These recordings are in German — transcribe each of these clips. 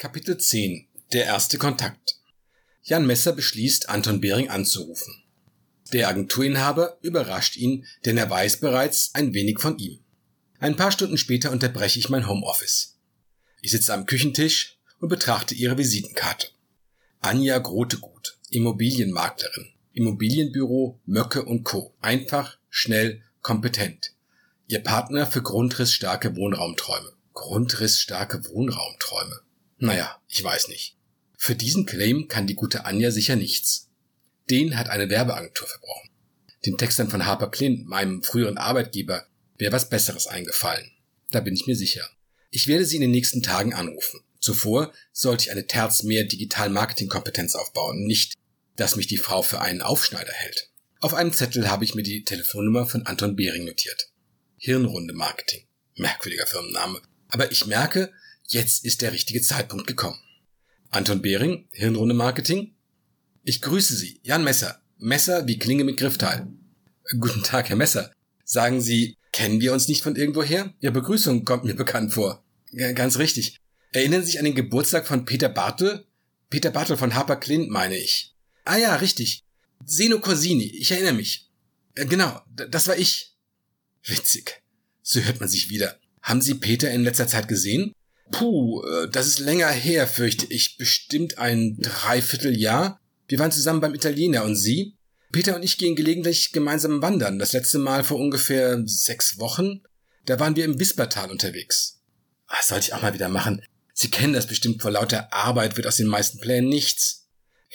Kapitel 10 Der erste Kontakt Jan Messer beschließt, Anton Behring anzurufen. Der Agenturinhaber überrascht ihn, denn er weiß bereits ein wenig von ihm. Ein paar Stunden später unterbreche ich mein Homeoffice. Ich sitze am Küchentisch und betrachte ihre Visitenkarte. Anja Grotegut, Immobilienmaklerin, Immobilienbüro Möcke und Co. Einfach, schnell, kompetent. Ihr Partner für grundrissstarke Wohnraumträume. Grundrissstarke Wohnraumträume. Naja, ich weiß nicht. Für diesen Claim kann die gute Anja sicher nichts. Den hat eine Werbeagentur verbrochen. Den Textern von Harper Clint, meinem früheren Arbeitgeber, wäre was Besseres eingefallen. Da bin ich mir sicher. Ich werde sie in den nächsten Tagen anrufen. Zuvor sollte ich eine Terz mehr Digital-Marketing-Kompetenz aufbauen, nicht, dass mich die Frau für einen Aufschneider hält. Auf einem Zettel habe ich mir die Telefonnummer von Anton Behring notiert. Hirnrunde Marketing. Merkwürdiger Firmenname. Aber ich merke, Jetzt ist der richtige Zeitpunkt gekommen. Anton Behring, Hirnrunde Marketing. Ich grüße Sie, Jan Messer. Messer wie Klinge mit Griffteil. Guten Tag, Herr Messer. Sagen Sie, kennen wir uns nicht von irgendwoher? Ihre Begrüßung kommt mir bekannt vor. G ganz richtig. Erinnern Sie sich an den Geburtstag von Peter Bartel? Peter Bartel von Harper Clint, meine ich. Ah ja, richtig. Seno Corsini, ich erinnere mich. Äh, genau, das war ich. Witzig. So hört man sich wieder. Haben Sie Peter in letzter Zeit gesehen? Puh, äh, das ist länger her, fürchte ich. Bestimmt ein Dreivierteljahr. Wir waren zusammen beim Italiener und Sie? Peter und ich gehen gelegentlich gemeinsam wandern. Das letzte Mal vor ungefähr sechs Wochen. Da waren wir im Wispertal unterwegs. Was sollte ich auch mal wieder machen? Sie kennen das bestimmt, vor lauter Arbeit wird aus den meisten Plänen nichts.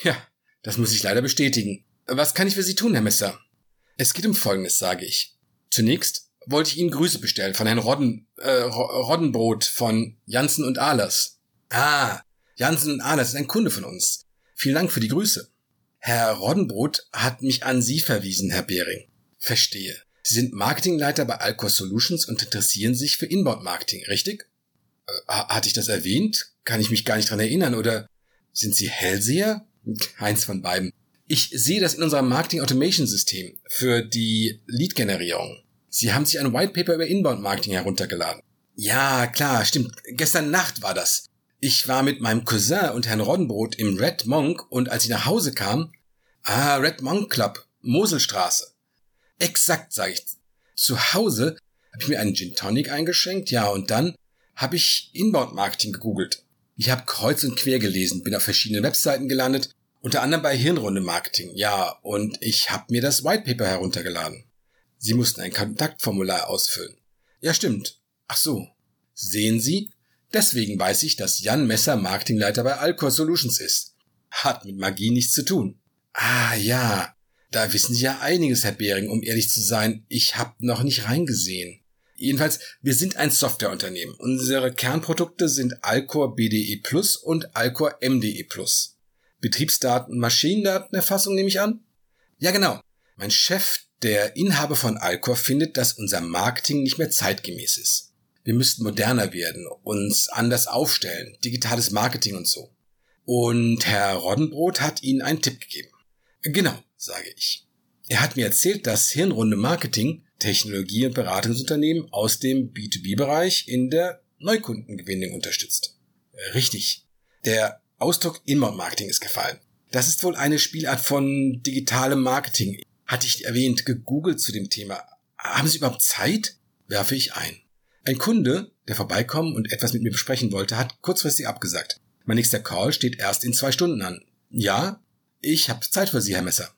Ja, das muss ich leider bestätigen. Was kann ich für Sie tun, Herr Messer? Es geht um Folgendes, sage ich. Zunächst wollte ich Ihnen Grüße bestellen von Herrn Rodden, äh, Roddenbrot von Janssen und Ahlers. Ah, Janssen und Ahlers ist ein Kunde von uns. Vielen Dank für die Grüße. Herr Roddenbrot hat mich an Sie verwiesen, Herr Behring. Verstehe. Sie sind Marketingleiter bei Alcor Solutions und interessieren sich für Inbound-Marketing, richtig? Äh, hatte ich das erwähnt? Kann ich mich gar nicht dran erinnern, oder sind Sie Hellseher? Keins von beiden. Ich sehe das in unserem Marketing Automation System für die Lead-Generierung. Sie haben sich ein White Paper über Inbound Marketing heruntergeladen. Ja, klar, stimmt. Gestern Nacht war das. Ich war mit meinem Cousin und Herrn Roddenbrot im Red Monk und als ich nach Hause kam, ah, Red Monk Club, Moselstraße. Exakt, sage ich. Zu Hause habe ich mir einen Gin Tonic eingeschenkt, ja, und dann habe ich Inbound Marketing gegoogelt. Ich habe kreuz und quer gelesen, bin auf verschiedenen Webseiten gelandet, unter anderem bei Hirnrunde Marketing, ja, und ich habe mir das White Paper heruntergeladen. Sie mussten ein Kontaktformular ausfüllen. Ja, stimmt. Ach so. Sehen Sie? Deswegen weiß ich, dass Jan Messer Marketingleiter bei Alcor Solutions ist. Hat mit Magie nichts zu tun. Ah ja, da wissen Sie ja einiges, Herr Behring, um ehrlich zu sein. Ich hab noch nicht reingesehen. Jedenfalls, wir sind ein Softwareunternehmen. Unsere Kernprodukte sind Alcor BDE Plus und Alcor MDE Plus. Betriebsdaten, Maschinendatenerfassung nehme ich an? Ja, genau. Mein Chef, der Inhaber von Alcor findet, dass unser Marketing nicht mehr zeitgemäß ist. Wir müssten moderner werden, uns anders aufstellen, digitales Marketing und so. Und Herr Roddenbrot hat Ihnen einen Tipp gegeben. Genau, sage ich. Er hat mir erzählt, dass Hirnrunde Marketing Technologie- und Beratungsunternehmen aus dem B2B-Bereich in der Neukundengewinnung unterstützt. Richtig. Der Ausdruck Inbound Marketing ist gefallen. Das ist wohl eine Spielart von digitalem Marketing hatte ich erwähnt, gegoogelt zu dem Thema. Haben Sie überhaupt Zeit? Werfe ich ein. Ein Kunde, der vorbeikommen und etwas mit mir besprechen wollte, hat kurzfristig abgesagt. Mein nächster Call steht erst in zwei Stunden an. Ja, ich habe Zeit für Sie, Herr Messer.